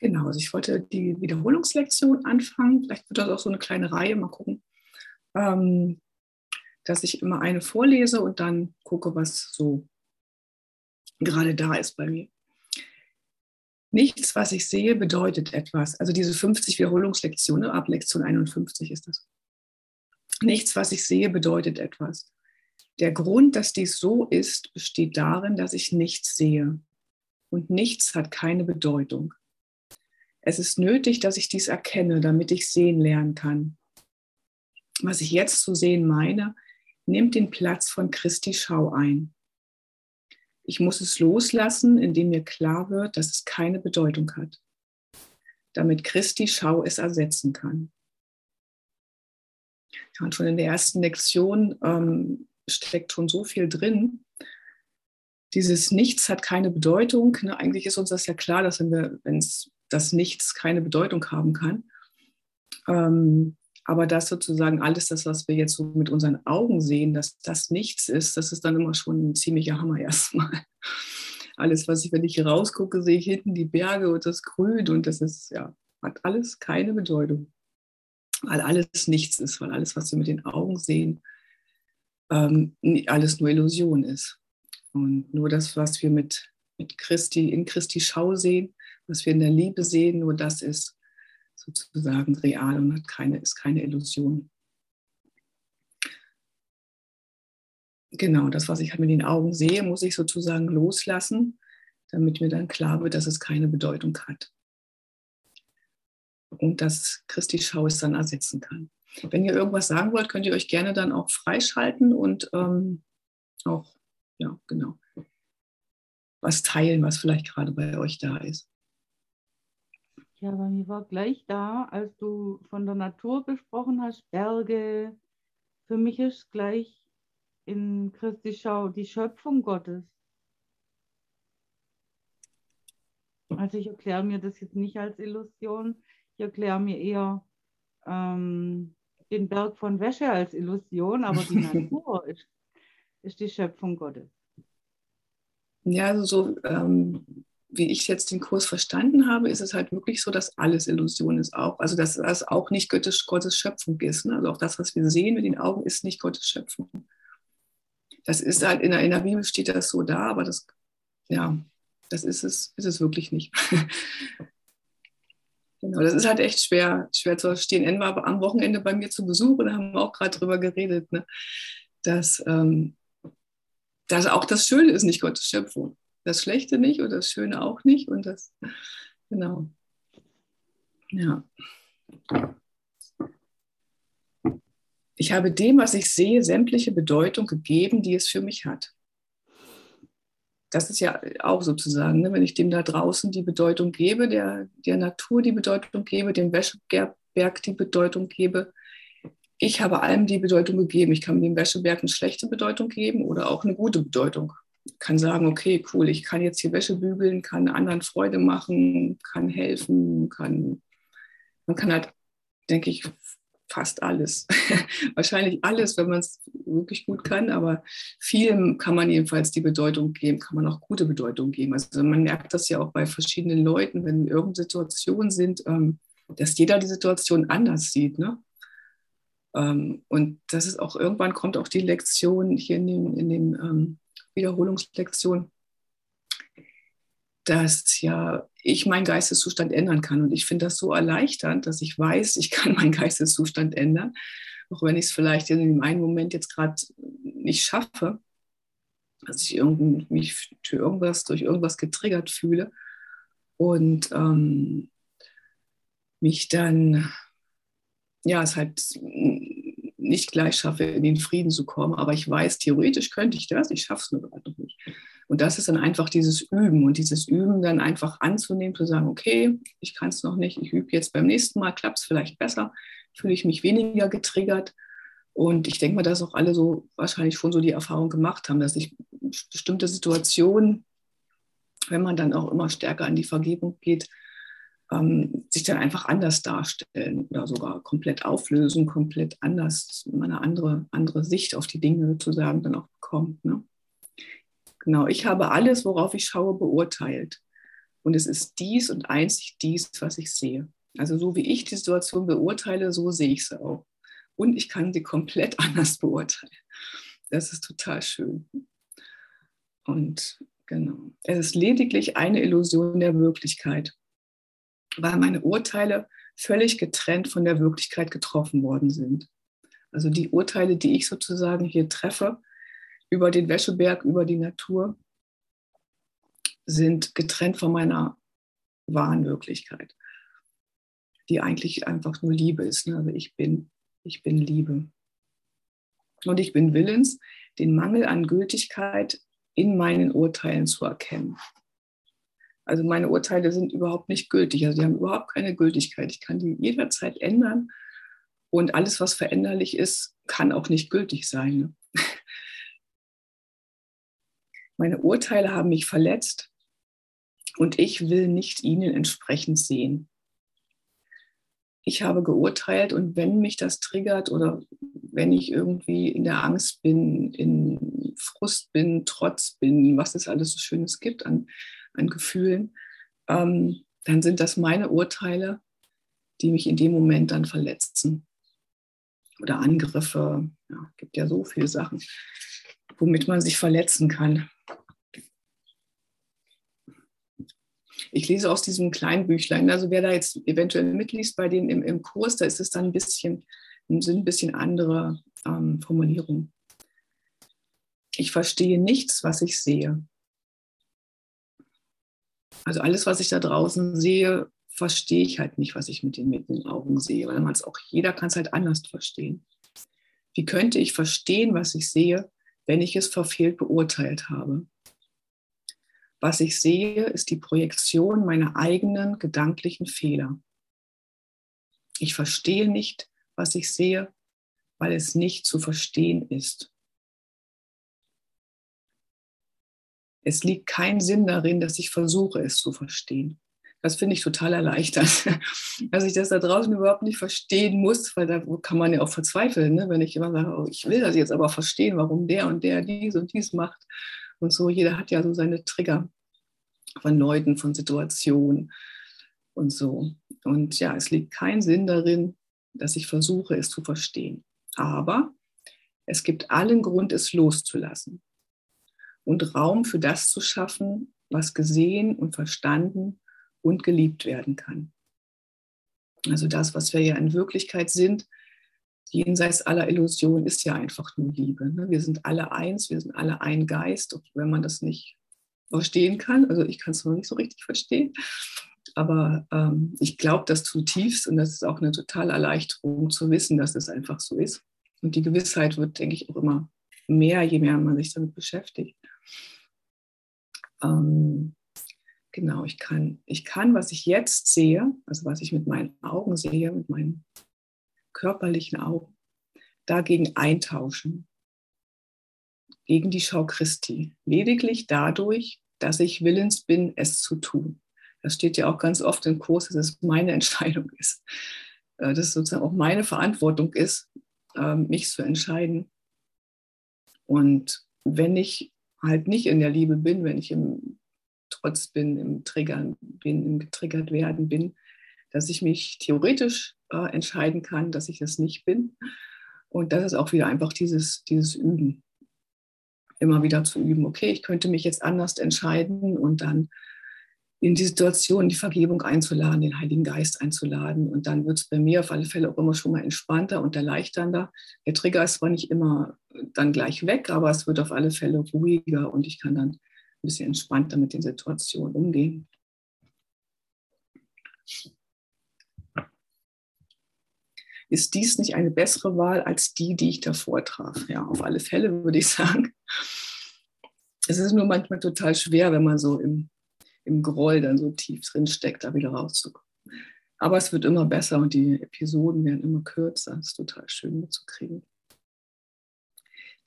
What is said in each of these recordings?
Genau, also ich wollte die Wiederholungslektion anfangen. Vielleicht wird das auch so eine kleine Reihe, mal gucken. Ähm, dass ich immer eine vorlese und dann gucke, was so gerade da ist bei mir. Nichts, was ich sehe, bedeutet etwas. Also diese 50 Wiederholungslektionen, ab Lektion 51 ist das. Nichts, was ich sehe, bedeutet etwas. Der Grund, dass dies so ist, besteht darin, dass ich nichts sehe. Und nichts hat keine Bedeutung. Es ist nötig, dass ich dies erkenne, damit ich sehen lernen kann. Was ich jetzt zu sehen meine, nimmt den Platz von Christi Schau ein. Ich muss es loslassen, indem mir klar wird, dass es keine Bedeutung hat, damit Christi Schau es ersetzen kann. Und schon in der ersten Lektion ähm, steckt schon so viel drin. Dieses Nichts hat keine Bedeutung. Ne? Eigentlich ist uns das ja klar, dass wenn wir, wenn es das Nichts keine Bedeutung haben kann, ähm, aber das sozusagen alles das, was wir jetzt so mit unseren Augen sehen, dass das nichts ist, das ist dann immer schon ein ziemlicher Hammer erstmal. Alles, was ich, wenn ich hier rausgucke, sehe ich hinten die Berge und das Grün und das ist, ja, hat alles keine Bedeutung. Weil alles nichts ist, weil alles, was wir mit den Augen sehen, ähm, alles nur Illusion ist. Und nur das, was wir mit, mit Christi, in Christi Schau sehen, was wir in der Liebe sehen, nur das ist sozusagen real und hat keine, ist keine Illusion. Genau, das, was ich halt mit den Augen sehe, muss ich sozusagen loslassen, damit mir dann klar wird, dass es keine Bedeutung hat. Und dass Christi Schau es dann ersetzen kann. Wenn ihr irgendwas sagen wollt, könnt ihr euch gerne dann auch freischalten und ähm, auch, ja, genau, was teilen, was vielleicht gerade bei euch da ist. Ja, bei mir war gleich da, als du von der Natur gesprochen hast, Berge. Für mich ist gleich in Christi Schau die Schöpfung Gottes. Also ich erkläre mir das jetzt nicht als Illusion. Ich erkläre mir eher ähm, den Berg von Wäsche als Illusion, aber die Natur ist, ist die Schöpfung Gottes. Ja, also so ähm, wie ich jetzt den Kurs verstanden habe, ist es halt wirklich so, dass alles Illusion ist auch. Also dass das auch nicht Gottes, Gottes Schöpfung ist. Ne? Also auch das, was wir sehen mit den Augen, ist nicht Gottes Schöpfung. Das ist halt, in der, in der Bibel steht das so da, aber das, ja, das ist es, ist es wirklich nicht. genau, das ist halt echt schwer, schwer zu verstehen. N war am Wochenende bei mir zu Besuch und haben wir auch gerade drüber geredet, ne? dass, ähm, dass auch das Schöne ist nicht Gottes Schöpfung das Schlechte nicht und das Schöne auch nicht. Und das, genau. Ja. Ich habe dem, was ich sehe, sämtliche Bedeutung gegeben, die es für mich hat. Das ist ja auch sozusagen, ne, wenn ich dem da draußen die Bedeutung gebe, der, der Natur die Bedeutung gebe, dem Wäscheberg die Bedeutung gebe. Ich habe allem die Bedeutung gegeben. Ich kann dem Wäscheberg eine schlechte Bedeutung geben oder auch eine gute Bedeutung kann sagen, okay, cool, ich kann jetzt hier Wäsche bügeln, kann anderen Freude machen, kann helfen, kann, man kann halt, denke ich, fast alles. Wahrscheinlich alles, wenn man es wirklich gut kann, aber vielem kann man jedenfalls die Bedeutung geben, kann man auch gute Bedeutung geben. Also man merkt das ja auch bei verschiedenen Leuten, wenn irgendeine Situationen sind, ähm, dass jeder die Situation anders sieht. Ne? Ähm, und das ist auch, irgendwann kommt auch die Lektion hier in dem, in dem ähm, Wiederholungslektion, dass ja ich meinen Geisteszustand ändern kann. Und ich finde das so erleichternd, dass ich weiß, ich kann meinen Geisteszustand ändern, auch wenn ich es vielleicht in dem einen Moment jetzt gerade nicht schaffe, dass ich mich für irgendwas, durch irgendwas getriggert fühle und ähm, mich dann, ja, es halt nicht gleich schaffe, in den Frieden zu kommen. Aber ich weiß, theoretisch könnte ich das, ich schaffe es nur gerade noch nicht. Und das ist dann einfach dieses Üben und dieses Üben dann einfach anzunehmen, zu sagen, okay, ich kann es noch nicht, ich übe jetzt beim nächsten Mal, klappt es vielleicht besser, fühle ich mich weniger getriggert. Und ich denke mal, dass auch alle so wahrscheinlich schon so die Erfahrung gemacht haben, dass sich bestimmte Situationen, wenn man dann auch immer stärker an die Vergebung geht, ähm, sich dann einfach anders darstellen oder sogar komplett auflösen, komplett anders, eine andere, andere Sicht auf die Dinge sozusagen dann auch bekommt. Ne? Genau, ich habe alles, worauf ich schaue, beurteilt. Und es ist dies und einzig dies, was ich sehe. Also so wie ich die Situation beurteile, so sehe ich sie auch. Und ich kann sie komplett anders beurteilen. Das ist total schön. Und genau, es ist lediglich eine Illusion der Wirklichkeit, weil meine Urteile völlig getrennt von der Wirklichkeit getroffen worden sind. Also die Urteile, die ich sozusagen hier treffe über den Wäscheberg, über die Natur, sind getrennt von meiner wahren Wirklichkeit, die eigentlich einfach nur Liebe ist. Ne? Also ich bin, ich bin Liebe. Und ich bin willens, den Mangel an Gültigkeit in meinen Urteilen zu erkennen. Also meine Urteile sind überhaupt nicht gültig, also die haben überhaupt keine Gültigkeit. Ich kann die jederzeit ändern und alles, was veränderlich ist, kann auch nicht gültig sein. Ne? Meine Urteile haben mich verletzt und ich will nicht ihnen entsprechend sehen. Ich habe geurteilt und wenn mich das triggert oder wenn ich irgendwie in der Angst bin, in Frust bin, Trotz bin, was es alles so Schönes gibt an, an Gefühlen, ähm, dann sind das meine Urteile, die mich in dem Moment dann verletzen. Oder Angriffe. Ja, gibt ja so viele Sachen, womit man sich verletzen kann. Ich lese aus diesem kleinen Büchlein. Also wer da jetzt eventuell mitliest bei denen im, im Kurs, da ist es dann ein bisschen, sind ein bisschen andere ähm, Formulierungen. Ich verstehe nichts, was ich sehe. Also alles, was ich da draußen sehe, verstehe ich halt nicht, was ich mit den, mit den Augen sehe, weil man es auch, jeder kann es halt anders verstehen. Wie könnte ich verstehen, was ich sehe, wenn ich es verfehlt beurteilt habe? Was ich sehe, ist die Projektion meiner eigenen gedanklichen Fehler. Ich verstehe nicht, was ich sehe, weil es nicht zu verstehen ist. Es liegt kein Sinn darin, dass ich versuche, es zu verstehen. Das finde ich total erleichternd, dass ich das da draußen überhaupt nicht verstehen muss, weil da kann man ja auch verzweifeln, ne? wenn ich immer sage, oh, ich will das jetzt aber verstehen, warum der und der dies und dies macht und so. Jeder hat ja so seine Trigger von Leuten, von Situationen und so. Und ja, es liegt kein Sinn darin, dass ich versuche, es zu verstehen. Aber es gibt allen Grund, es loszulassen und Raum für das zu schaffen, was gesehen und verstanden und geliebt werden kann. Also das, was wir ja in Wirklichkeit sind, jenseits aller Illusionen, ist ja einfach nur Liebe. Ne? Wir sind alle eins, wir sind alle ein Geist, wenn man das nicht verstehen kann. Also ich kann es noch nicht so richtig verstehen. Aber ähm, ich glaube das zutiefst und das ist auch eine totale Erleichterung zu wissen, dass es einfach so ist. Und die Gewissheit wird, denke ich, auch immer mehr, je mehr man sich damit beschäftigt. Ähm, genau, ich kann, ich kann, was ich jetzt sehe, also was ich mit meinen Augen sehe, mit meinen körperlichen Augen, dagegen eintauschen gegen die Schau Christi. Lediglich dadurch, dass ich willens bin, es zu tun. Das steht ja auch ganz oft im Kurs, dass es meine Entscheidung ist. Äh, dass es sozusagen auch meine Verantwortung ist, ähm, mich zu entscheiden. Und wenn ich halt nicht in der Liebe bin, wenn ich im Trotz bin, im Triggern bin, im getriggert werden bin, dass ich mich theoretisch äh, entscheiden kann, dass ich das nicht bin. Und das ist auch wieder einfach dieses, dieses Üben immer wieder zu üben, okay, ich könnte mich jetzt anders entscheiden und dann in die Situation die Vergebung einzuladen, den Heiligen Geist einzuladen. Und dann wird es bei mir auf alle Fälle auch immer schon mal entspannter und erleichternder. Der Trigger ist zwar nicht immer dann gleich weg, aber es wird auf alle Fälle ruhiger und ich kann dann ein bisschen entspannter mit den Situationen umgehen. ist dies nicht eine bessere Wahl als die, die ich davor traf? Ja, auf alle Fälle würde ich sagen. Es ist nur manchmal total schwer, wenn man so im, im Groll dann so tief drin steckt, da wieder rauszukommen. Aber es wird immer besser und die Episoden werden immer kürzer. Das ist total schön mitzukriegen.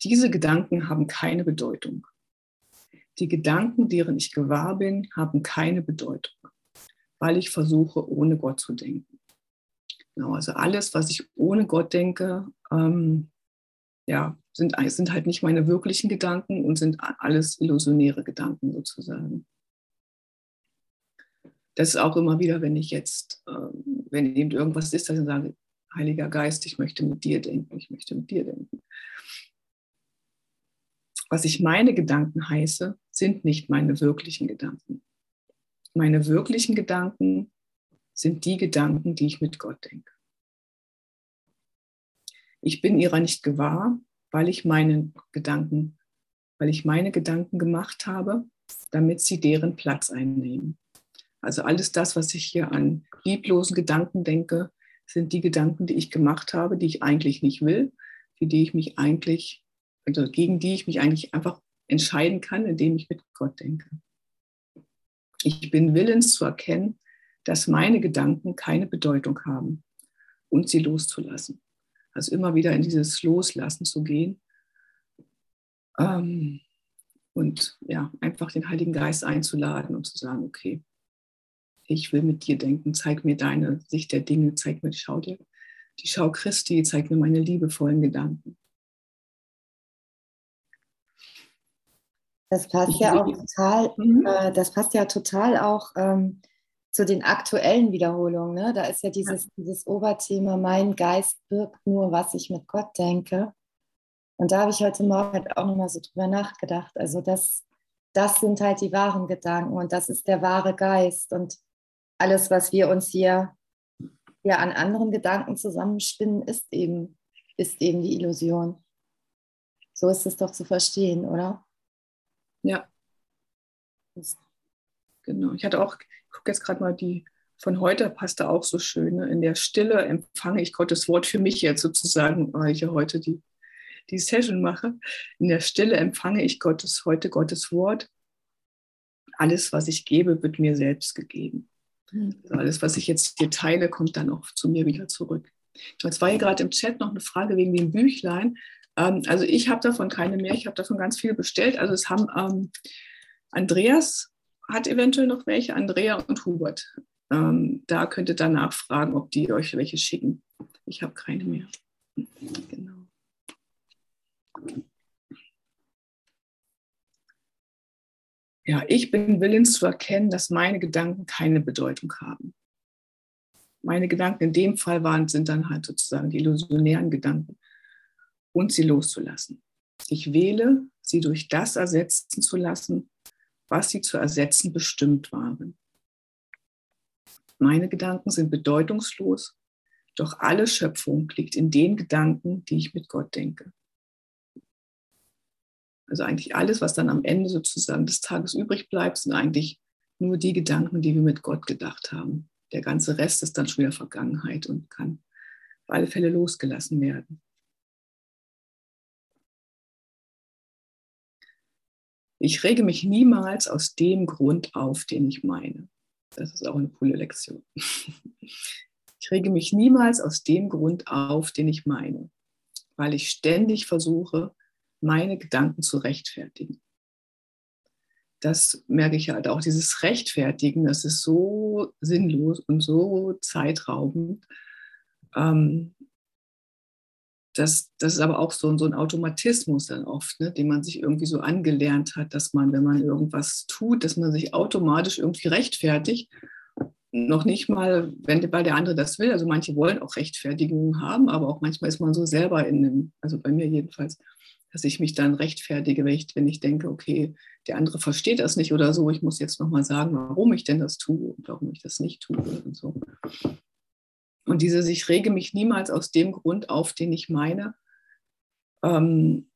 Diese Gedanken haben keine Bedeutung. Die Gedanken, deren ich gewahr bin, haben keine Bedeutung, weil ich versuche, ohne Gott zu denken. Genau, also alles, was ich ohne Gott denke, ähm, ja, sind, sind halt nicht meine wirklichen Gedanken und sind alles illusionäre Gedanken sozusagen. Das ist auch immer wieder, wenn ich jetzt, ähm, wenn eben irgendwas ist, dass ich sage, Heiliger Geist, ich möchte mit dir denken, ich möchte mit dir denken. Was ich meine Gedanken heiße, sind nicht meine wirklichen Gedanken. Meine wirklichen Gedanken sind die Gedanken, die ich mit Gott denke. Ich bin ihrer nicht gewahr, weil ich meine Gedanken, weil ich meine Gedanken gemacht habe, damit sie deren Platz einnehmen. Also alles das, was ich hier an lieblosen Gedanken denke, sind die Gedanken, die ich gemacht habe, die ich eigentlich nicht will, für die ich mich eigentlich, also gegen die ich mich eigentlich einfach entscheiden kann, indem ich mit Gott denke. Ich bin willens zu erkennen, dass meine Gedanken keine Bedeutung haben und sie loszulassen. Also immer wieder in dieses Loslassen zu gehen ähm, und ja, einfach den Heiligen Geist einzuladen und zu sagen, okay, ich will mit dir denken, zeig mir deine Sicht der Dinge, zeig mir, schau dir die Schau Christi, zeig mir meine liebevollen Gedanken. Das passt ja auch total, mhm. äh, das passt ja total auch ähm, zu den aktuellen Wiederholungen. Ne? Da ist ja dieses, ja. dieses Oberthema, mein Geist birgt nur, was ich mit Gott denke. Und da habe ich heute Morgen halt auch nochmal so drüber nachgedacht. Also das, das sind halt die wahren Gedanken und das ist der wahre Geist. Und alles, was wir uns hier ja an anderen Gedanken zusammenspinnen, ist eben, ist eben die Illusion. So ist es doch zu verstehen, oder? Ja. Genau. Ich hatte auch, ich gucke jetzt gerade mal die von heute, passt da auch so schön. Ne? In der Stille empfange ich Gottes Wort für mich jetzt sozusagen, weil ich ja heute die, die Session mache. In der Stille empfange ich Gottes, heute Gottes Wort. Alles, was ich gebe, wird mir selbst gegeben. Alles, was ich jetzt hier teile, kommt dann auch zu mir wieder zurück. Jetzt war hier gerade im Chat noch eine Frage wegen dem Büchlein. Ähm, also ich habe davon keine mehr, ich habe davon ganz viele bestellt. Also es haben ähm, Andreas hat eventuell noch welche, Andrea und Hubert. Ähm, da könnt ihr dann nachfragen, ob die euch welche schicken. Ich habe keine mehr. Genau. Ja, ich bin willens zu erkennen, dass meine Gedanken keine Bedeutung haben. Meine Gedanken in dem Fall waren, sind dann halt sozusagen die illusionären Gedanken und sie loszulassen. Ich wähle, sie durch das ersetzen zu lassen, was sie zu ersetzen bestimmt waren. Meine Gedanken sind bedeutungslos, doch alle Schöpfung liegt in den Gedanken, die ich mit Gott denke. Also eigentlich alles, was dann am Ende sozusagen des Tages übrig bleibt, sind eigentlich nur die Gedanken, die wir mit Gott gedacht haben. Der ganze Rest ist dann schon wieder Vergangenheit und kann auf alle Fälle losgelassen werden. Ich rege mich niemals aus dem Grund auf, den ich meine. Das ist auch eine coole Lektion. Ich rege mich niemals aus dem Grund auf, den ich meine, weil ich ständig versuche, meine Gedanken zu rechtfertigen. Das merke ich halt auch, dieses Rechtfertigen, das ist so sinnlos und so zeitraubend. Ähm, das, das ist aber auch so, so ein Automatismus dann oft, ne, den man sich irgendwie so angelernt hat, dass man, wenn man irgendwas tut, dass man sich automatisch irgendwie rechtfertigt. Noch nicht mal, wenn weil der andere das will. Also manche wollen auch Rechtfertigungen haben, aber auch manchmal ist man so selber in einem, also bei mir jedenfalls, dass ich mich dann rechtfertige, wenn ich, denke, okay, der andere versteht das nicht oder so, ich muss jetzt nochmal sagen, warum ich denn das tue und warum ich das nicht tue und so. Und dieses, ich rege mich niemals aus dem Grund auf, den ich meine. Ähm,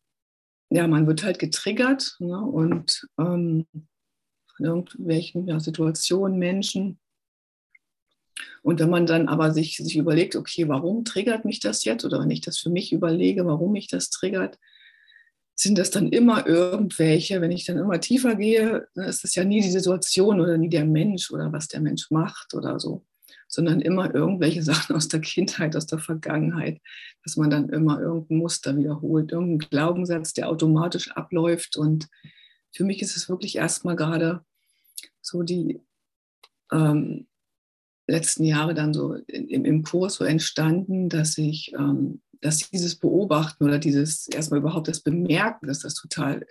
ja, man wird halt getriggert ne, und ähm, von irgendwelchen ja, Situationen, Menschen. Und wenn man dann aber sich, sich überlegt, okay, warum triggert mich das jetzt? Oder wenn ich das für mich überlege, warum mich das triggert, sind das dann immer irgendwelche, wenn ich dann immer tiefer gehe, ist es ja nie die Situation oder nie der Mensch oder was der Mensch macht oder so, sondern immer irgendwelche Sachen aus der Kindheit, aus der Vergangenheit, dass man dann immer irgendein Muster wiederholt, irgendein Glaubenssatz, der automatisch abläuft. Und für mich ist es wirklich erstmal gerade so die ähm, letzten Jahre dann so im, im Kurs so entstanden, dass ich ähm, dass dieses Beobachten oder dieses erstmal überhaupt das Bemerken, dass das total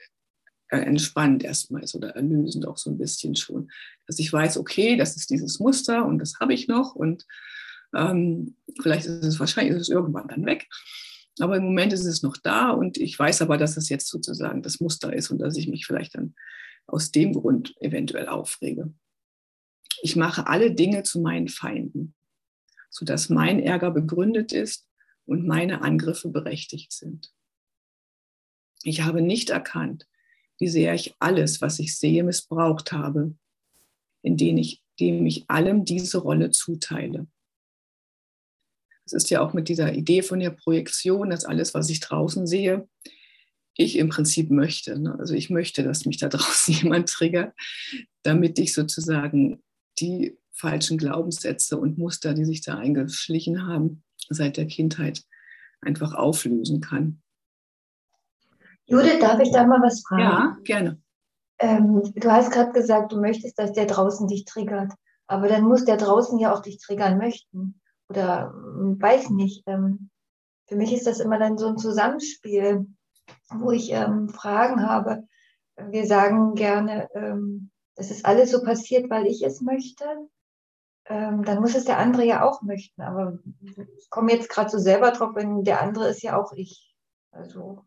äh, entspannend erstmal oder erlösend auch so ein bisschen schon. Dass ich weiß, okay, das ist dieses Muster und das habe ich noch und ähm, vielleicht ist es wahrscheinlich ist es irgendwann dann weg. Aber im Moment ist es noch da und ich weiß aber, dass es jetzt sozusagen das Muster ist und dass ich mich vielleicht dann aus dem Grund eventuell aufrege. Ich mache alle Dinge zu meinen Feinden, sodass mein Ärger begründet ist und meine Angriffe berechtigt sind. Ich habe nicht erkannt, wie sehr ich alles, was ich sehe, missbraucht habe, indem ich, indem ich allem diese Rolle zuteile. Es ist ja auch mit dieser Idee von der Projektion, dass alles, was ich draußen sehe, ich im Prinzip möchte. Ne? Also ich möchte, dass mich da draußen jemand triggert, damit ich sozusagen die falschen Glaubenssätze und Muster, die sich da eingeschlichen haben, seit der Kindheit einfach auflösen kann. Judith, darf ich da mal was fragen? Ja, gerne. Ähm, du hast gerade gesagt, du möchtest, dass der draußen dich triggert. Aber dann muss der draußen ja auch dich triggern möchten oder hm, weiß nicht. Ähm, für mich ist das immer dann so ein Zusammenspiel, wo ich ähm, Fragen habe. Wir sagen gerne, ähm, das ist alles so passiert, weil ich es möchte. Ähm, dann muss es der andere ja auch möchten. Aber ich komme jetzt gerade so selber drauf, wenn der andere ist ja auch ich. Also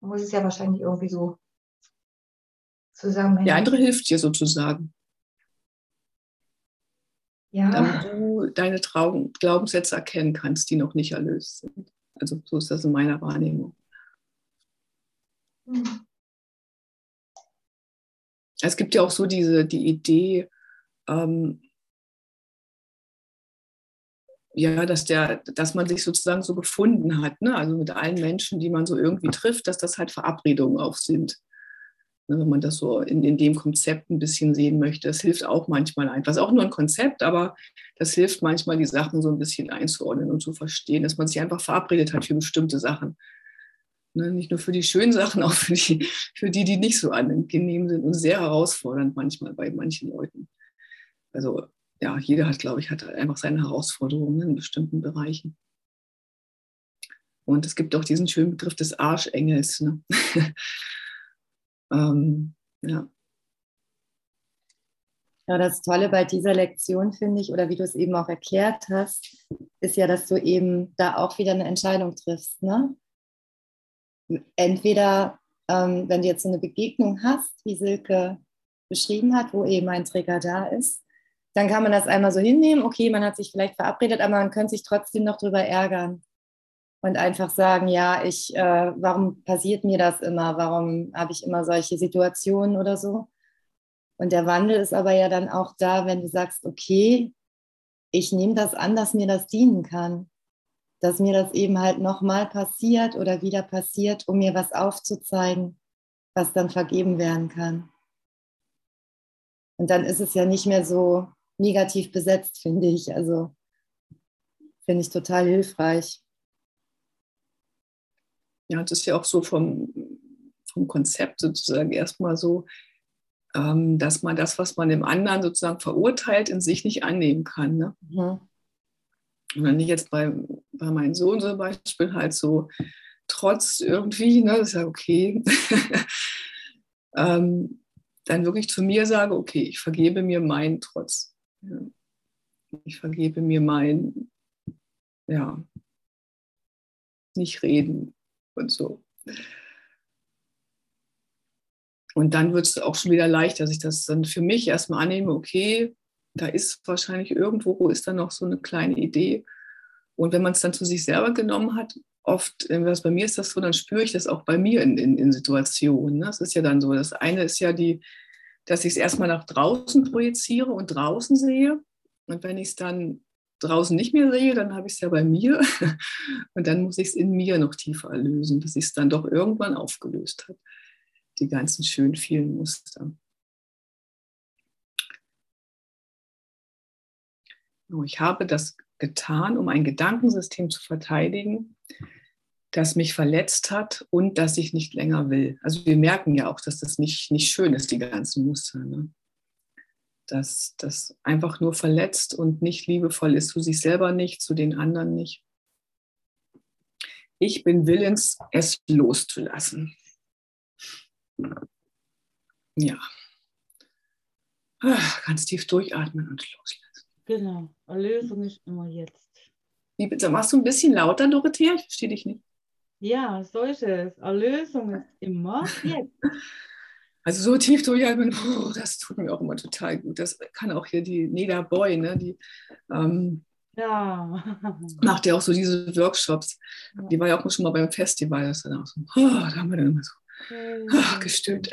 muss es ja wahrscheinlich irgendwie so zusammenhängen. Der andere hilft dir sozusagen. Ja. Damit du deine Traum Glaubenssätze erkennen kannst, die noch nicht erlöst sind. Also so ist das in meiner Wahrnehmung. Hm. Es gibt ja auch so diese die Idee, ähm, ja, dass, der, dass man sich sozusagen so gefunden hat, ne? also mit allen Menschen, die man so irgendwie trifft, dass das halt Verabredungen auch sind. Ne? Wenn man das so in, in dem Konzept ein bisschen sehen möchte, das hilft auch manchmal einfach. Ist auch nur ein Konzept, aber das hilft manchmal, die Sachen so ein bisschen einzuordnen und zu verstehen, dass man sich einfach verabredet hat für bestimmte Sachen. Ne? Nicht nur für die schönen Sachen, auch für die, für die, die nicht so angenehm sind und sehr herausfordernd manchmal bei manchen Leuten. Also ja, jeder hat, glaube ich, hat einfach seine Herausforderungen in bestimmten Bereichen. Und es gibt auch diesen schönen Begriff des Arschengels. Ne? ähm, ja. Ja, das Tolle bei dieser Lektion finde ich, oder wie du es eben auch erklärt hast, ist ja, dass du eben da auch wieder eine Entscheidung triffst. Ne? Entweder, ähm, wenn du jetzt so eine Begegnung hast, wie Silke beschrieben hat, wo eben ein Träger da ist, dann kann man das einmal so hinnehmen, okay, man hat sich vielleicht verabredet, aber man könnte sich trotzdem noch drüber ärgern und einfach sagen, ja, ich, äh, warum passiert mir das immer? Warum habe ich immer solche Situationen oder so? Und der Wandel ist aber ja dann auch da, wenn du sagst, okay, ich nehme das an, dass mir das dienen kann, dass mir das eben halt nochmal passiert oder wieder passiert, um mir was aufzuzeigen, was dann vergeben werden kann. Und dann ist es ja nicht mehr so, negativ besetzt, finde ich. Also finde ich total hilfreich. Ja, das ist ja auch so vom, vom Konzept sozusagen erstmal so, ähm, dass man das, was man im anderen sozusagen verurteilt, in sich nicht annehmen kann. Ne? Mhm. Und wenn ich jetzt bei, bei meinem Sohn zum Beispiel halt so trotz irgendwie, ne, das ist ja okay, ähm, dann wirklich zu mir sage, okay, ich vergebe mir meinen Trotz. Ich vergebe mir mein, ja, nicht reden und so. Und dann wird es auch schon wieder leichter, dass ich das dann für mich erstmal annehme, okay, da ist wahrscheinlich irgendwo, ist da noch so eine kleine Idee. Und wenn man es dann zu sich selber genommen hat, oft, was bei mir ist das so, dann spüre ich das auch bei mir in, in, in Situationen. Ne? Das ist ja dann so. Das eine ist ja die, dass ich es erstmal nach draußen projiziere und draußen sehe. Und wenn ich es dann draußen nicht mehr sehe, dann habe ich es ja bei mir. Und dann muss ich es in mir noch tiefer erlösen, bis ich es dann doch irgendwann aufgelöst habe. Die ganzen schön vielen Muster. Ich habe das getan, um ein Gedankensystem zu verteidigen, das mich verletzt hat und das ich nicht länger will. Also wir merken ja auch, dass das nicht, nicht schön ist, die ganzen Muster. Ne? Dass das einfach nur verletzt und nicht liebevoll ist, zu sich selber nicht, zu den anderen nicht. Ich bin willens, es loszulassen. ja, ah, ganz tief durchatmen und loslassen. Genau, Erlösung ist immer jetzt. Wie bitte? Machst du ein bisschen lauter, Dorothea? Ich verstehe dich nicht. Ja, so ist es. Erlösung ist immer jetzt. Also so tief durchatmen, oh, das tut mir auch immer total gut. Das kann auch hier die Neda Boy, ne? die ähm, Ja. macht ja auch so diese Workshops. Die war ja auch schon mal beim Festival. Das dann auch so, oh, da haben wir dann immer so ah, gestöhnt.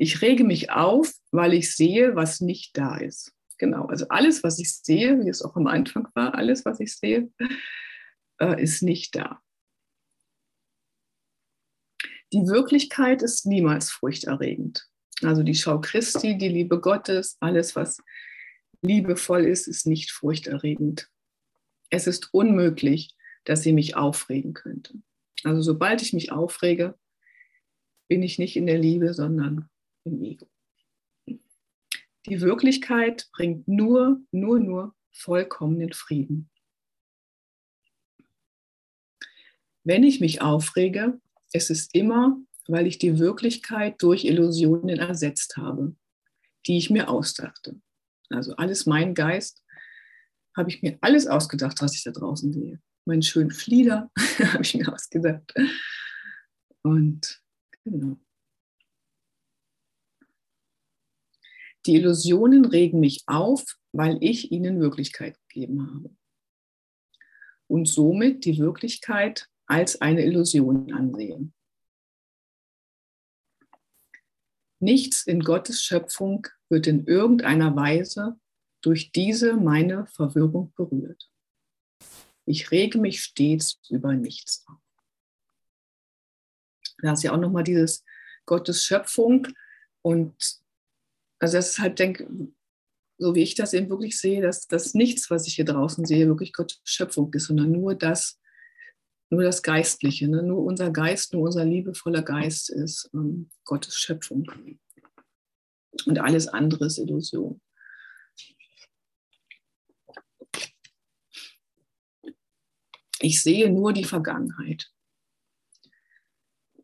Ich rege mich auf, weil ich sehe, was nicht da ist. Genau, also alles, was ich sehe, wie es auch am Anfang war, alles, was ich sehe, äh, ist nicht da. Die Wirklichkeit ist niemals furchterregend. Also die Schau Christi, die Liebe Gottes, alles, was liebevoll ist, ist nicht furchterregend. Es ist unmöglich, dass sie mich aufregen könnte. Also sobald ich mich aufrege, bin ich nicht in der Liebe, sondern im Ego. Die Wirklichkeit bringt nur, nur, nur vollkommenen Frieden. Wenn ich mich aufrege, es ist immer, weil ich die Wirklichkeit durch Illusionen ersetzt habe, die ich mir ausdachte. Also alles mein Geist, habe ich mir alles ausgedacht, was ich da draußen sehe. Meinen schönen Flieder habe ich mir ausgedacht. Und genau. Die Illusionen regen mich auf, weil ich ihnen Wirklichkeit gegeben habe. Und somit die Wirklichkeit als eine Illusion ansehe. Nichts in Gottes Schöpfung wird in irgendeiner Weise durch diese meine Verwirrung berührt. Ich rege mich stets über nichts auf. Da ist ja auch nochmal dieses Gottes Schöpfung und also das ist halt, denke so wie ich das eben wirklich sehe, dass das nichts, was ich hier draußen sehe, wirklich Gottes Schöpfung ist, sondern nur das, nur das Geistliche, ne? nur unser Geist, nur unser liebevoller Geist ist ähm, Gottes Schöpfung. Und alles andere ist Illusion. Ich sehe nur die Vergangenheit.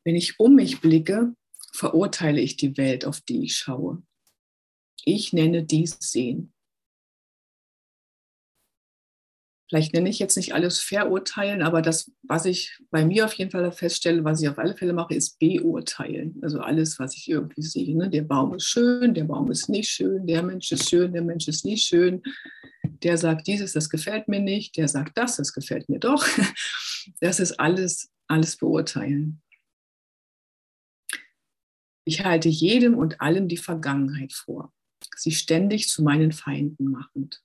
Wenn ich um mich blicke, verurteile ich die Welt, auf die ich schaue. Ich nenne dies Sehen. Vielleicht nenne ich jetzt nicht alles verurteilen, aber das, was ich bei mir auf jeden Fall feststelle, was ich auf alle Fälle mache, ist beurteilen. Also alles, was ich irgendwie sehe. Ne? Der Baum ist schön, der Baum ist nicht schön, der Mensch ist schön, der Mensch ist nicht schön. Der sagt dieses, das gefällt mir nicht, der sagt das, das gefällt mir doch. Das ist alles, alles beurteilen. Ich halte jedem und allem die Vergangenheit vor sie ständig zu meinen Feinden machend.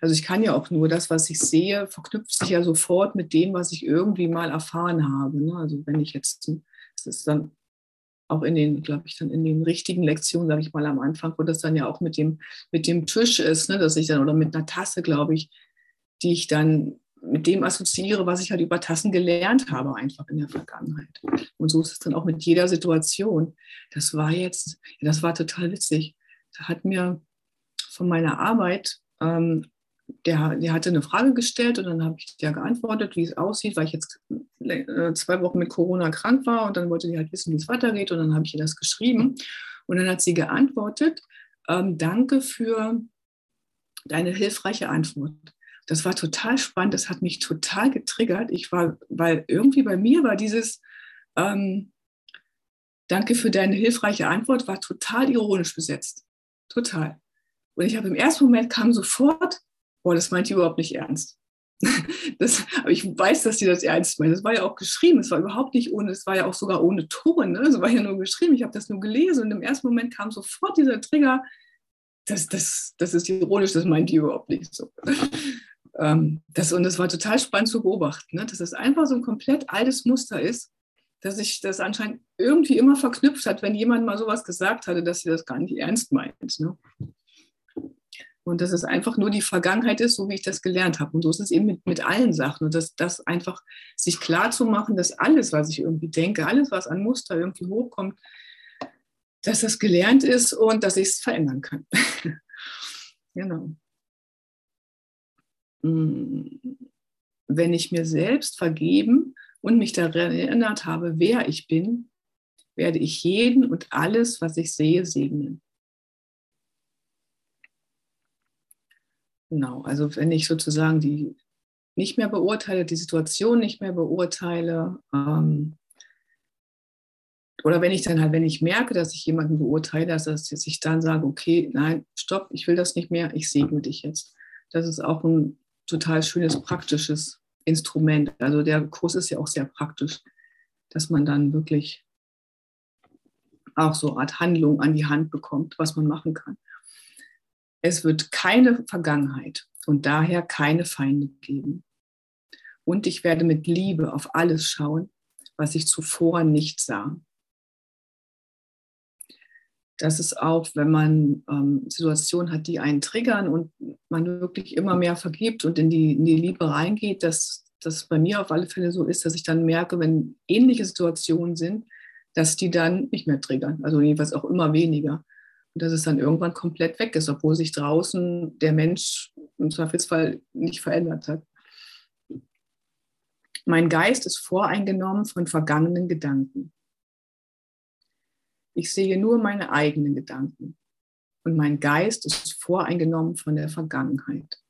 Also ich kann ja auch nur das, was ich sehe, verknüpft sich ja sofort mit dem, was ich irgendwie mal erfahren habe. Ne? Also wenn ich jetzt, das ist dann auch in den, glaube ich, dann in den richtigen Lektionen, sage ich mal am Anfang, wo das dann ja auch mit dem, mit dem Tisch ist, ne? dass ich dann, oder mit einer Tasse, glaube ich, die ich dann mit dem assoziiere, was ich halt über Tassen gelernt habe, einfach in der Vergangenheit. Und so ist es dann auch mit jeder Situation. Das war jetzt, das war total witzig hat mir von meiner Arbeit, ähm, der, der hatte eine Frage gestellt und dann habe ich dir geantwortet, wie es aussieht, weil ich jetzt äh, zwei Wochen mit Corona krank war und dann wollte die halt wissen, wie es weitergeht und dann habe ich ihr das geschrieben und dann hat sie geantwortet, ähm, danke für deine hilfreiche Antwort. Das war total spannend, das hat mich total getriggert. Ich war, weil irgendwie bei mir war dieses, ähm, danke für deine hilfreiche Antwort, war total ironisch besetzt. Total. Und ich habe im ersten Moment kam sofort, boah, das meint die überhaupt nicht ernst. Das, aber ich weiß, dass die das ernst meint. Das war ja auch geschrieben. Es war überhaupt nicht ohne, es war ja auch sogar ohne Ton. Ne? Es war ja nur geschrieben. Ich habe das nur gelesen und im ersten Moment kam sofort dieser Trigger. Das, das, das ist ironisch, das meint die überhaupt nicht so. Ähm, das, und es war total spannend zu beobachten, ne? dass es einfach so ein komplett altes Muster ist, dass sich das anscheinend irgendwie immer verknüpft hat, wenn jemand mal sowas gesagt hatte, dass sie das gar nicht ernst meint. Ne? Und dass es einfach nur die Vergangenheit ist, so wie ich das gelernt habe. Und so ist es eben mit, mit allen Sachen. Und dass das einfach sich klar zu machen, dass alles, was ich irgendwie denke, alles, was an Muster irgendwie hochkommt, dass das gelernt ist und dass ich es verändern kann. genau. Hm. Wenn ich mir selbst vergeben und mich daran erinnert habe, wer ich bin, werde ich jeden und alles, was ich sehe, segnen. Genau, also wenn ich sozusagen die nicht mehr beurteile, die Situation nicht mehr beurteile, ähm, oder wenn ich dann halt, wenn ich merke, dass ich jemanden beurteile, dass ich dann sage, okay, nein, stopp, ich will das nicht mehr, ich segne dich jetzt. Das ist auch ein total schönes, praktisches Instrument. Also der Kurs ist ja auch sehr praktisch, dass man dann wirklich auch so eine Art Handlung an die Hand bekommt, was man machen kann. Es wird keine Vergangenheit und daher keine Feinde geben. Und ich werde mit Liebe auf alles schauen, was ich zuvor nicht sah. Das ist auch, wenn man ähm, Situationen hat, die einen triggern und man wirklich immer mehr vergibt und in die, in die Liebe reingeht, dass das bei mir auf alle Fälle so ist, dass ich dann merke, wenn ähnliche Situationen sind, dass die dann nicht mehr triggern, also jeweils auch immer weniger. Dass es dann irgendwann komplett weg ist, obwohl sich draußen der Mensch im Zweifelsfall nicht verändert hat. Mein Geist ist voreingenommen von vergangenen Gedanken. Ich sehe nur meine eigenen Gedanken. Und mein Geist ist voreingenommen von der Vergangenheit.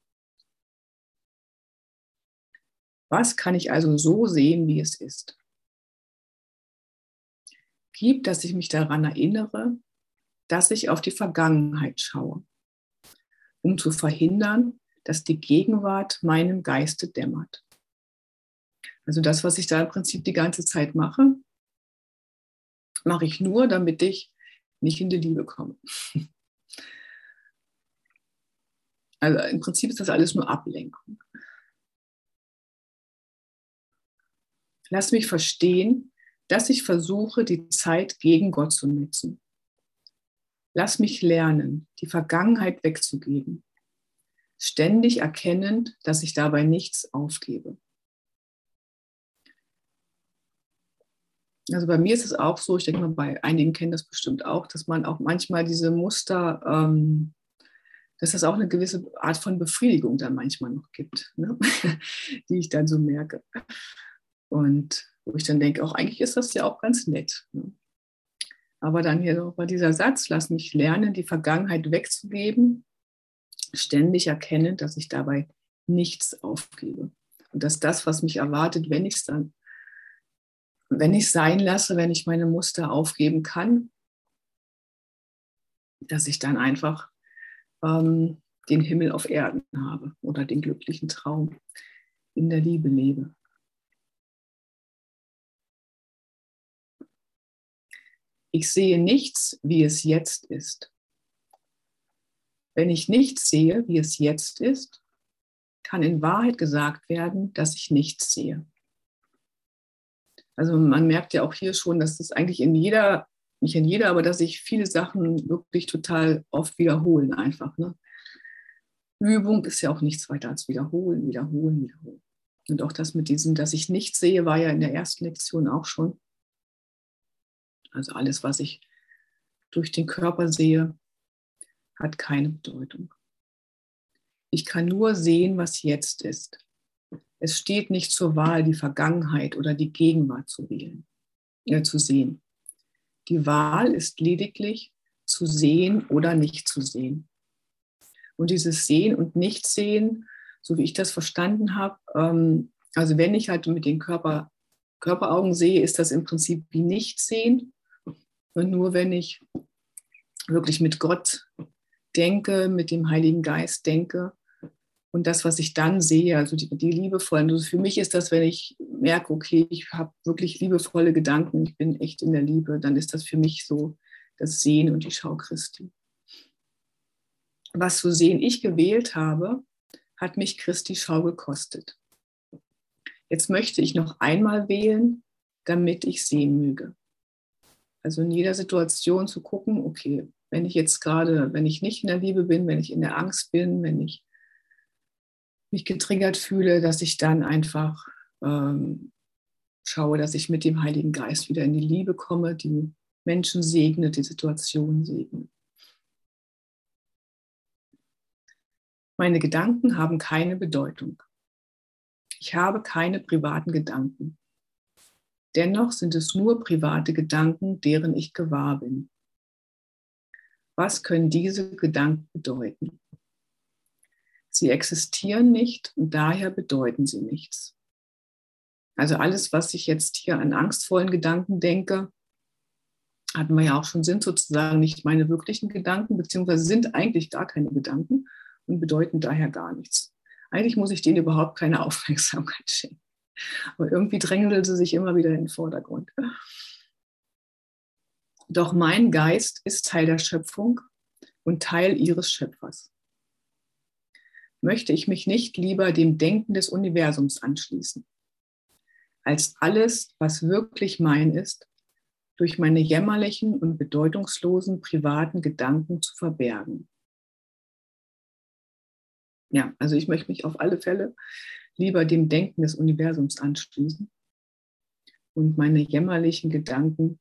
Was kann ich also so sehen, wie es ist? Gib, dass ich mich daran erinnere, dass ich auf die Vergangenheit schaue, um zu verhindern, dass die Gegenwart meinem Geiste dämmert. Also das, was ich da im Prinzip die ganze Zeit mache, mache ich nur, damit ich nicht in die Liebe komme. Also im Prinzip ist das alles nur Ablenkung. Lass mich verstehen, dass ich versuche, die Zeit gegen Gott zu nutzen. Lass mich lernen, die Vergangenheit wegzugeben, ständig erkennend, dass ich dabei nichts aufgebe. Also bei mir ist es auch so, ich denke mal, bei einigen kennen das bestimmt auch, dass man auch manchmal diese Muster, ähm, dass das auch eine gewisse Art von Befriedigung dann manchmal noch gibt, ne? die ich dann so merke. Und wo ich dann denke, auch eigentlich ist das ja auch ganz nett. Ne? Aber dann hier nochmal dieser Satz, lass mich lernen, die Vergangenheit wegzugeben, ständig erkennen, dass ich dabei nichts aufgebe. Und dass das, was mich erwartet, wenn ich es dann wenn ich sein lasse, wenn ich meine Muster aufgeben kann, dass ich dann einfach ähm, den Himmel auf Erden habe oder den glücklichen Traum in der Liebe lebe. Ich sehe nichts, wie es jetzt ist. Wenn ich nichts sehe, wie es jetzt ist, kann in Wahrheit gesagt werden, dass ich nichts sehe. Also man merkt ja auch hier schon, dass das eigentlich in jeder, nicht in jeder, aber dass sich viele Sachen wirklich total oft wiederholen einfach. Ne? Übung ist ja auch nichts weiter als wiederholen, wiederholen, wiederholen. Und auch das mit diesem, dass ich nichts sehe, war ja in der ersten Lektion auch schon. Also alles, was ich durch den Körper sehe, hat keine Bedeutung. Ich kann nur sehen, was jetzt ist. Es steht nicht zur Wahl, die Vergangenheit oder die Gegenwart zu wählen, äh, zu sehen. Die Wahl ist lediglich zu sehen oder nicht zu sehen. Und dieses Sehen und Nichtsehen, so wie ich das verstanden habe, ähm, also wenn ich halt mit den Körper, Körperaugen sehe, ist das im Prinzip wie Nichtsehen. Und nur wenn ich wirklich mit Gott denke, mit dem Heiligen Geist denke, und das, was ich dann sehe, also die, die liebevollen, also für mich ist das, wenn ich merke, okay, ich habe wirklich liebevolle Gedanken, ich bin echt in der Liebe, dann ist das für mich so das Sehen und die Schau Christi. Was zu sehen ich gewählt habe, hat mich Christi Schau gekostet. Jetzt möchte ich noch einmal wählen, damit ich sehen möge. Also in jeder Situation zu gucken, okay, wenn ich jetzt gerade, wenn ich nicht in der Liebe bin, wenn ich in der Angst bin, wenn ich mich getriggert fühle, dass ich dann einfach ähm, schaue, dass ich mit dem Heiligen Geist wieder in die Liebe komme, die Menschen segne, die Situation segne. Meine Gedanken haben keine Bedeutung. Ich habe keine privaten Gedanken. Dennoch sind es nur private Gedanken, deren ich gewahr bin. Was können diese Gedanken bedeuten? Sie existieren nicht und daher bedeuten sie nichts. Also alles, was ich jetzt hier an angstvollen Gedanken denke, hatten wir ja auch schon, sind sozusagen nicht meine wirklichen Gedanken, beziehungsweise sind eigentlich gar keine Gedanken und bedeuten daher gar nichts. Eigentlich muss ich denen überhaupt keine Aufmerksamkeit schenken. Aber irgendwie drängelte sie sich immer wieder in den Vordergrund. Doch mein Geist ist Teil der Schöpfung und Teil ihres Schöpfers. Möchte ich mich nicht lieber dem Denken des Universums anschließen, als alles, was wirklich mein ist, durch meine jämmerlichen und bedeutungslosen privaten Gedanken zu verbergen. Ja, also ich möchte mich auf alle Fälle lieber dem Denken des Universums anschließen und meine jämmerlichen Gedanken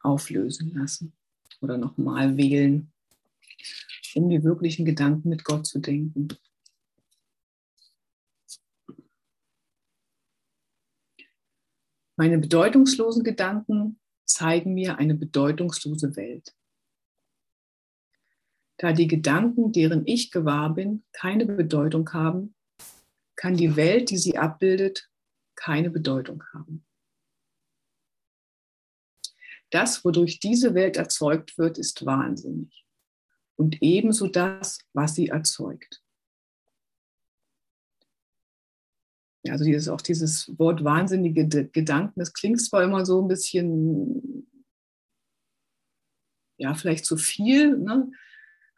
auflösen lassen oder nochmal wählen, um die wirklichen Gedanken mit Gott zu denken. Meine bedeutungslosen Gedanken zeigen mir eine bedeutungslose Welt. Da die Gedanken, deren ich gewahr bin, keine Bedeutung haben, kann die Welt, die sie abbildet, keine Bedeutung haben. Das, wodurch diese Welt erzeugt wird, ist wahnsinnig. Und ebenso das, was sie erzeugt. Also dieses, auch dieses Wort wahnsinnige Gedanken, das klingt zwar immer so ein bisschen, ja, vielleicht zu viel, ne?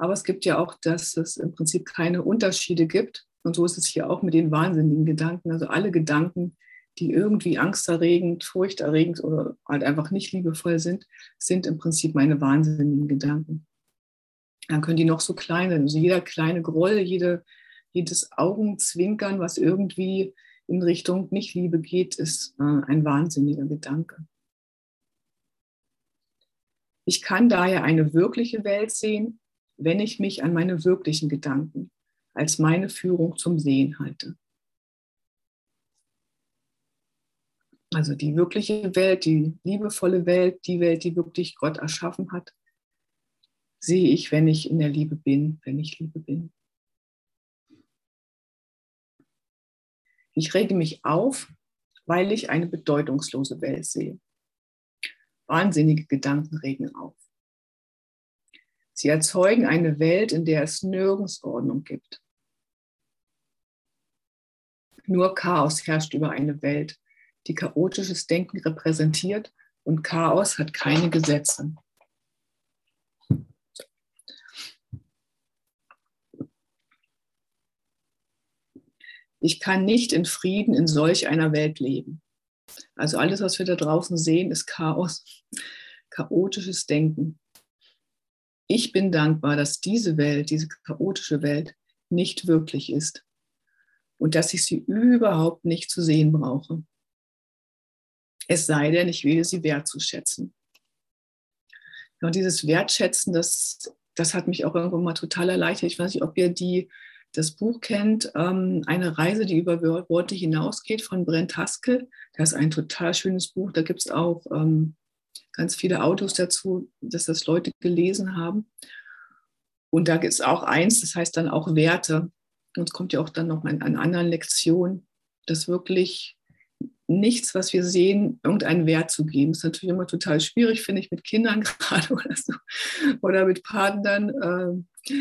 Aber es gibt ja auch, dass es im Prinzip keine Unterschiede gibt. Und so ist es hier auch mit den wahnsinnigen Gedanken. Also alle Gedanken, die irgendwie angsterregend, furchterregend oder halt einfach nicht liebevoll sind, sind im Prinzip meine wahnsinnigen Gedanken. Dann können die noch so klein sein. Also jeder kleine Groll, jede, jedes Augenzwinkern, was irgendwie in Richtung Nicht-Liebe geht, ist äh, ein wahnsinniger Gedanke. Ich kann daher eine wirkliche Welt sehen, wenn ich mich an meine wirklichen Gedanken als meine Führung zum Sehen halte. Also die wirkliche Welt, die liebevolle Welt, die Welt, die wirklich Gott erschaffen hat, sehe ich, wenn ich in der Liebe bin, wenn ich Liebe bin. Ich rege mich auf, weil ich eine bedeutungslose Welt sehe. Wahnsinnige Gedanken regen auf. Sie erzeugen eine Welt, in der es nirgends Ordnung gibt. Nur Chaos herrscht über eine Welt, die chaotisches Denken repräsentiert und Chaos hat keine Gesetze. Ich kann nicht in Frieden in solch einer Welt leben. Also alles, was wir da draußen sehen, ist Chaos, chaotisches Denken. Ich bin dankbar, dass diese Welt, diese chaotische Welt, nicht wirklich ist und dass ich sie überhaupt nicht zu sehen brauche. Es sei denn, ich wähle sie wertzuschätzen. Und dieses Wertschätzen, das, das hat mich auch irgendwann mal total erleichtert. Ich weiß nicht, ob ihr die, das Buch kennt, ähm, Eine Reise, die über Worte hinausgeht von Brent Haskell. Das ist ein total schönes Buch. Da gibt es auch ähm, ganz viele Autos dazu, dass das Leute gelesen haben. Und da gibt es auch eins, das heißt dann auch Werte. Und es kommt ja auch dann noch in einer anderen Lektion, dass wirklich nichts, was wir sehen, irgendeinen Wert zu geben. Das ist natürlich immer total schwierig, finde ich, mit Kindern gerade oder so, oder mit Partnern, äh,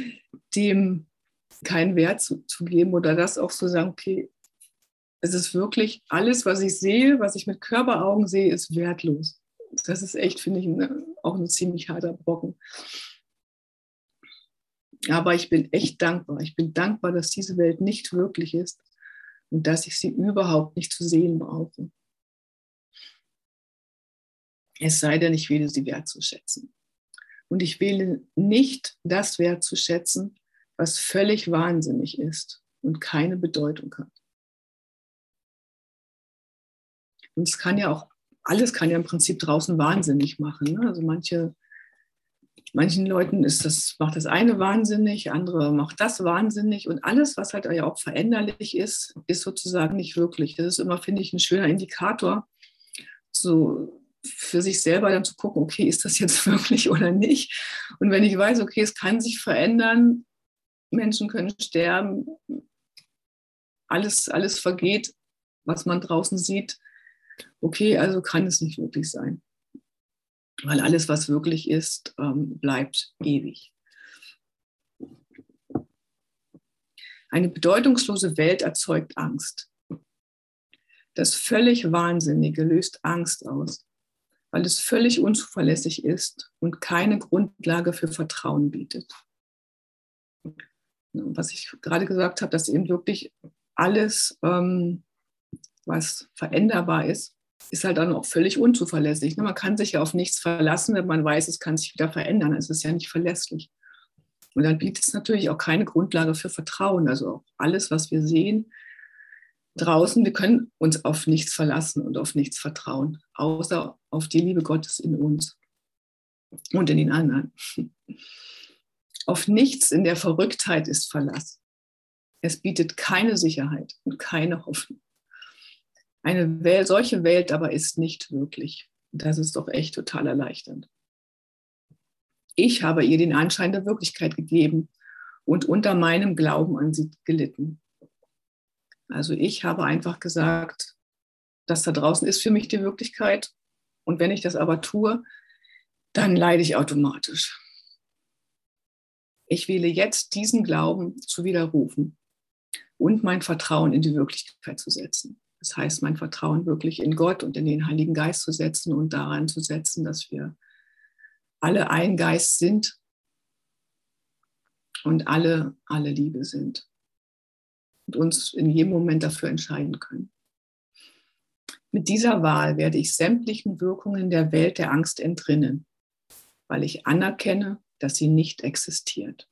dem keinen Wert zu, zu geben oder das auch zu sagen, okay, es ist wirklich alles, was ich sehe, was ich mit Körperaugen sehe, ist wertlos das ist echt, finde ich, eine, auch ein ziemlich harter Brocken. Aber ich bin echt dankbar. Ich bin dankbar, dass diese Welt nicht wirklich ist und dass ich sie überhaupt nicht zu sehen brauche. Es sei denn, ich wähle sie wertzuschätzen. Und ich wähle nicht das wertzuschätzen, was völlig wahnsinnig ist und keine Bedeutung hat. Und es kann ja auch alles kann ja im Prinzip draußen wahnsinnig machen. Ne? Also manche manchen Leuten ist das, macht das eine wahnsinnig, andere macht das wahnsinnig und alles, was halt ja auch veränderlich ist, ist sozusagen nicht wirklich. Das ist immer, finde ich, ein schöner Indikator, so für sich selber dann zu gucken, okay, ist das jetzt wirklich oder nicht? Und wenn ich weiß, okay, es kann sich verändern, Menschen können sterben, alles, alles vergeht, was man draußen sieht, okay, also kann es nicht wirklich sein weil alles, was wirklich ist, ähm, bleibt ewig. Eine bedeutungslose Welt erzeugt Angst. Das völlig Wahnsinnige löst Angst aus, weil es völlig unzuverlässig ist und keine Grundlage für Vertrauen bietet. Was ich gerade gesagt habe, dass eben wirklich alles, ähm, was veränderbar ist, ist halt dann auch völlig unzuverlässig. Ne? Man kann sich ja auf nichts verlassen, wenn man weiß, es kann sich wieder verändern. Es ist ja nicht verlässlich. Und dann bietet es natürlich auch keine Grundlage für Vertrauen. Also auch alles, was wir sehen draußen, wir können uns auf nichts verlassen und auf nichts vertrauen, außer auf die Liebe Gottes in uns und in den anderen. Auf nichts in der Verrücktheit ist Verlass. Es bietet keine Sicherheit und keine Hoffnung. Eine Welt, solche Welt aber ist nicht wirklich. Das ist doch echt total erleichternd. Ich habe ihr den Anschein der Wirklichkeit gegeben und unter meinem Glauben an sie gelitten. Also ich habe einfach gesagt, das da draußen ist für mich die Wirklichkeit. Und wenn ich das aber tue, dann leide ich automatisch. Ich wähle jetzt diesen Glauben zu widerrufen und mein Vertrauen in die Wirklichkeit zu setzen. Das heißt, mein Vertrauen wirklich in Gott und in den Heiligen Geist zu setzen und daran zu setzen, dass wir alle ein Geist sind und alle, alle Liebe sind und uns in jedem Moment dafür entscheiden können. Mit dieser Wahl werde ich sämtlichen Wirkungen der Welt der Angst entrinnen, weil ich anerkenne, dass sie nicht existiert.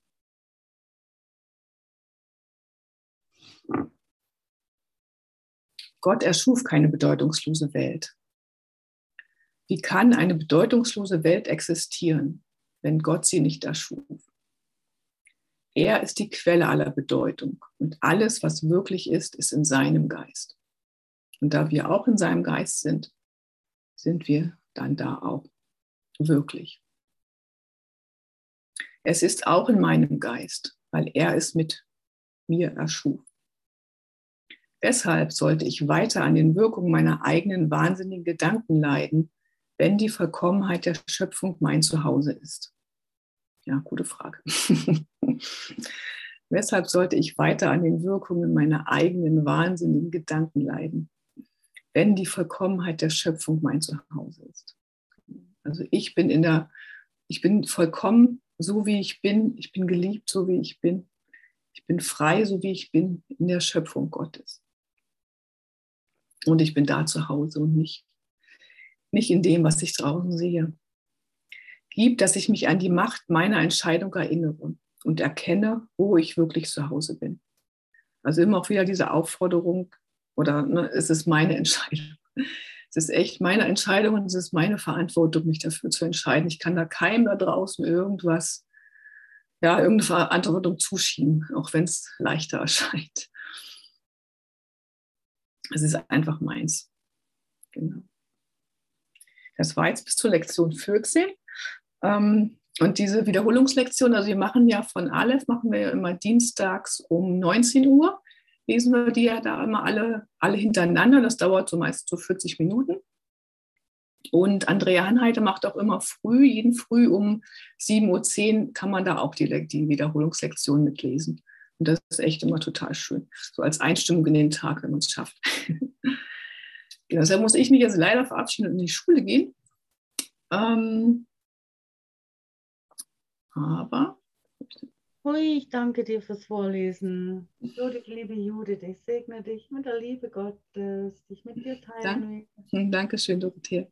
Gott erschuf keine bedeutungslose Welt. Wie kann eine bedeutungslose Welt existieren, wenn Gott sie nicht erschuf? Er ist die Quelle aller Bedeutung und alles, was wirklich ist, ist in seinem Geist. Und da wir auch in seinem Geist sind, sind wir dann da auch wirklich. Es ist auch in meinem Geist, weil er es mit mir erschuf. Deshalb sollte ich weiter an den Wirkungen meiner eigenen wahnsinnigen Gedanken leiden, wenn die Vollkommenheit der Schöpfung mein Zuhause ist? Ja, gute Frage. Weshalb sollte ich weiter an den Wirkungen meiner eigenen wahnsinnigen Gedanken leiden, wenn die Vollkommenheit der Schöpfung mein Zuhause ist? Also ich bin in der, ich bin vollkommen so wie ich bin, ich bin geliebt so wie ich bin, ich bin frei so wie ich bin in der Schöpfung Gottes. Und ich bin da zu Hause und nicht, nicht in dem, was ich draußen sehe. Gib, dass ich mich an die Macht meiner Entscheidung erinnere und erkenne, wo ich wirklich zu Hause bin. Also immer auch wieder diese Aufforderung, oder ne, es ist meine Entscheidung. Es ist echt meine Entscheidung und es ist meine Verantwortung, mich dafür zu entscheiden. Ich kann da keinem da draußen irgendwas, ja, irgendeine Verantwortung zuschieben, auch wenn es leichter erscheint. Es ist einfach meins. Genau. Das war jetzt bis zur Lektion 14. Ähm, und diese Wiederholungslektion, also wir machen ja von Aleph, machen wir ja immer dienstags um 19 Uhr. Lesen wir die ja da immer alle, alle hintereinander. Das dauert so meist so 40 Minuten. Und Andrea Hanheide macht auch immer früh, jeden Früh um 7.10 Uhr kann man da auch die, die Wiederholungslektion mitlesen. Und das ist echt immer total schön. So als Einstimmung in den Tag, wenn man es schafft. genau, deshalb muss ich mich jetzt leider verabschieden und in die Schule gehen. Ähm, aber. Hui, ich danke dir fürs Vorlesen. Judith, liebe Judith, ich segne dich mit der Liebe Gottes, dich mit dir teilen. Dank, Dankeschön, Dorothea.